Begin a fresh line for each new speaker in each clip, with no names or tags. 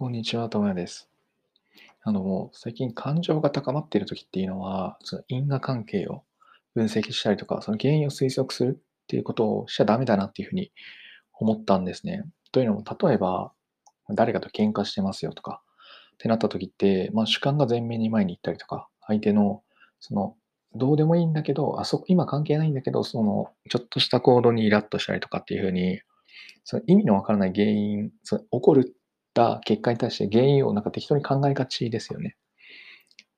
こんにちは、ともやです。あの、最近感情が高まっている時っていうのは、その因果関係を分析したりとか、その原因を推測するっていうことをしちゃダメだなっていうふうに思ったんですね。というのも、例えば、誰かと喧嘩してますよとか、ってなった時って、まあ、主観が前面に前に行ったりとか、相手の、その、どうでもいいんだけど、あそこ、今関係ないんだけど、その、ちょっとした行動にイラッとしたりとかっていうふうに、その意味のわからない原因、その起こるた結果に対して原因をなんか適当に考えがちですよね。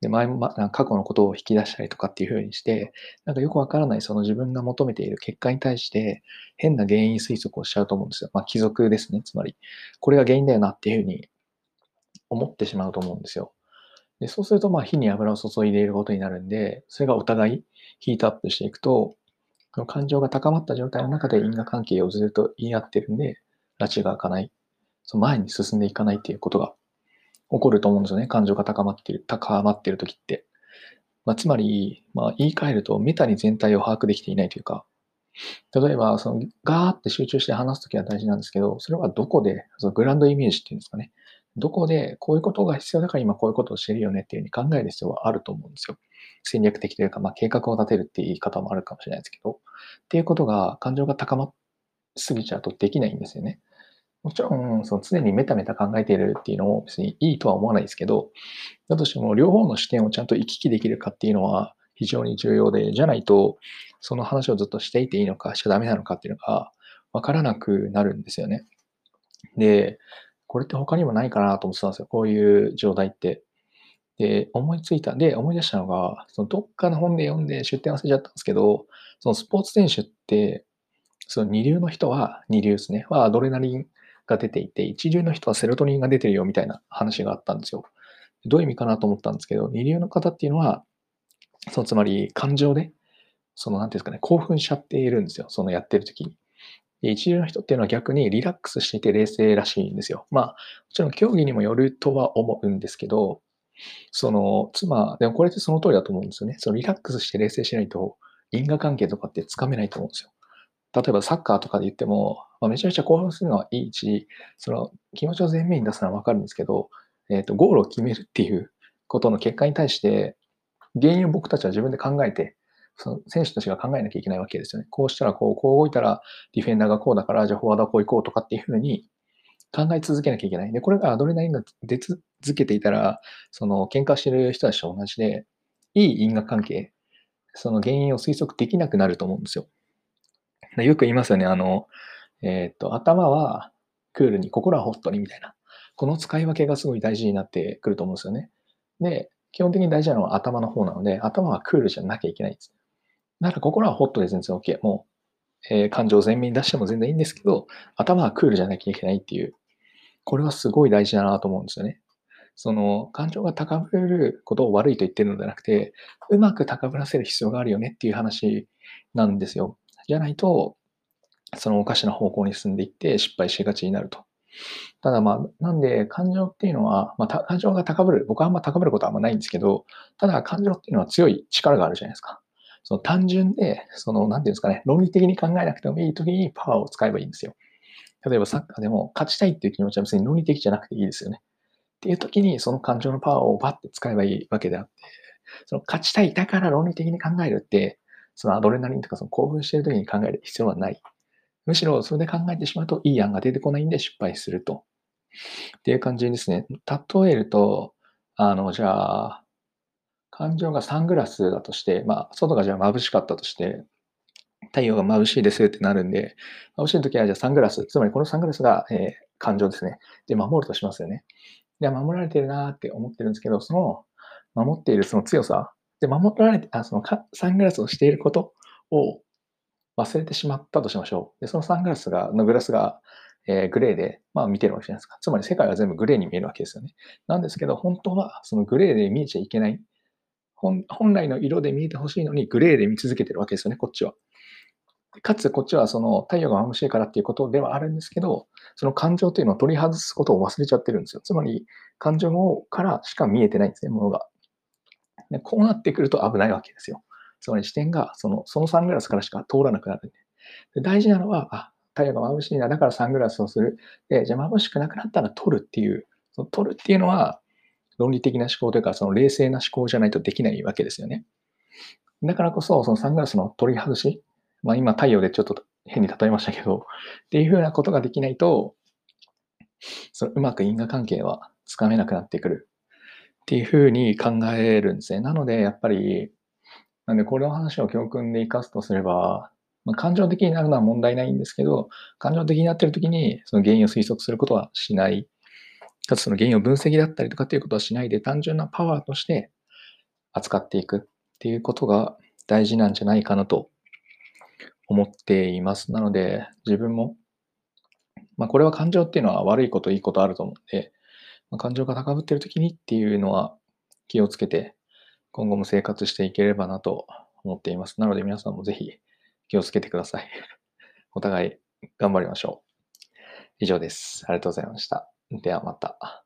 で前ま、過去のことを引き出したりとかっていう風にして、なんかよくわからないその自分が求めている結果に対して変な原因推測をしちゃうと思うんですよ。まあ、貴族ですね。つまり、これが原因だよなっていう風に思ってしまうと思うんですよ。でそうすると、まあ、火に油を注いでいることになるんで、それがお互いヒートアップしていくと、感情が高まった状態の中で因果関係をずっと言い合ってるんで、拉致が開かない。その前に進んでいかないっていうことが起こると思うんですよね。感情が高まっている、高まっている時って。まあ、つまり、まあ、言い換えると、メタに全体を把握できていないというか、例えば、そのガーって集中して話すときは大事なんですけど、それはどこで、そのグランドイメージっていうんですかね。どこでこういうことが必要だから今こういうことをしてるよねっていうふうに考える必要はあると思うんですよ。戦略的というか、まあ、計画を立てるっていう言い方もあるかもしれないですけど、っていうことが感情が高まっすぎちゃうとできないんですよね。もちろん、その常にメタメタ考えているっていうのも別にいいとは思わないですけど、だとしても両方の視点をちゃんと行き来できるかっていうのは非常に重要で、じゃないと、その話をずっとしていていいのか、しちゃダメなのかっていうのがわからなくなるんですよね。で、これって他にもないかなと思ってたんですよ。こういう状態って。で、思いついた。で、思い出したのが、そのどっかの本で読んで出典忘れちゃったんですけど、そのスポーツ選手って、その二流の人は、二流ですね。はアドレナリンが出ていて、一流の人はセロトニンが出てるよみたいな話があったんですよ。どういう意味かなと思ったんですけど、二流の方っていうのは、そのつまり感情で、その何ていうんですかね、興奮しちゃっているんですよ。そのやってる時に。一流の人っていうのは逆にリラックスしていて冷静らしいんですよ。まあ、もちろん競技にもよるとは思うんですけど、その、妻、でもこれってその通りだと思うんですよね。そのリラックスして冷静しないと因果関係とかってつかめないと思うんですよ。例えばサッカーとかで言っても、まあ、めちゃめちゃ興奮するのはいいし、その気持ちを前面に出すのはわかるんですけど、えっ、ー、と、ゴールを決めるっていうことの結果に対して、原因を僕たちは自分で考えて、その選手たちが考えなきゃいけないわけですよね。こうしたらこう、こう動いたらディフェンダーがこうだから、じゃあフォワードはこう行こうとかっていうふうに考え続けなきゃいけない。で、これがアドレナリンが出続けていたら、その喧嘩してる人たちと同じで、いい因果関係、その原因を推測できなくなると思うんですよ。よく言いますよね。あの、えっ、と、頭はクールに、心はホットにみたいな。この使い分けがすごい大事になってくると思うんですよね。で、基本的に大事なのは頭の方なので、頭はクールじゃなきゃいけないんです。だから心はホットで全然 OK。もう、えー、感情を前面に出しても全然いいんですけど、頭はクールじゃなきゃいけないっていう、これはすごい大事だなと思うんですよね。その感情が高ぶることを悪いと言ってるのではなくて、うまく高ぶらせる必要があるよねっていう話なんですよ。じゃないと、そのおかしな方向に進んでいって失敗しがちになると。ただまあ、なんで感情っていうのは、まあ、感情が高ぶる、僕はあんま高ぶることはあんまないんですけど、ただ感情っていうのは強い力があるじゃないですか。その単純で、その、なんていうんですかね、論理的に考えなくてもいい時にパワーを使えばいいんですよ。例えばサッカーでも勝ちたいっていう気持ちは別に論理的じゃなくていいですよね。っていう時にその感情のパワーをバッて使えばいいわけであって、その勝ちたい、だから論理的に考えるって、そのアドレナリンとかその興奮している時に考える必要はない。むしろそれで考えてしまうといい案が出てこないんで失敗すると。っていう感じですね。例えると、あの、じゃあ、感情がサングラスだとして、まあ、外がじゃあ眩しかったとして、太陽が眩しいですってなるんで、眩しい時はじゃあサングラス、つまりこのサングラスが、えー、感情ですね。で、守るとしますよね。で、守られてるなって思ってるんですけど、その守っているその強さで、守られて、あ、そのサングラスをしていることを忘れてしまったとしましょう。で、そのサングラスが、のグラスが、えー、グレーで、まあ見てるわけじゃないですか。つまり世界は全部グレーに見えるわけですよね。なんですけど、本当はそのグレーで見えちゃいけない。本本来の色で見えてほしいのに、グレーで見続けてるわけですよね、こっちは。かつ、こっちはその太陽が眩しいからっていうことではあるんですけど、その感情というのを取り外すことを忘れちゃってるんですよ。つまり、感情からしか見えてないんですね、ものが。でこうなってくると危ないわけですよ。つまり視点がそのそのサングラスからしか通らなくなるで。大事なのは、あ、太陽が眩しいな、だからサングラスをする。で、じゃあ眩しくなくなったら撮るっていう、その取るっていうのは、論理的な思考というか、その冷静な思考じゃないとできないわけですよね。だからこそ、そのサングラスの取り外し、まあ今太陽でちょっと変に例えましたけど、っていうふうなことができないと、そのうまく因果関係はつかめなくなってくるっていうふうに考えるんですね。なので、やっぱり、なんでこれの話を教訓で生かすとすれば、まあ、感情的になるのは問題ないんですけど、感情的になっているときにその原因を推測することはしない。かつその原因を分析だったりとかっていうことはしないで、単純なパワーとして扱っていくっていうことが大事なんじゃないかなと思っています。なので、自分も、まあ、これは感情っていうのは悪いこと、いいことあると思うんで、まあ、感情が高ぶってるときにっていうのは気をつけて、今後も生活していければなと思っています。なので皆さんもぜひ気をつけてください。お互い頑張りましょう。以上です。ありがとうございました。ではまた。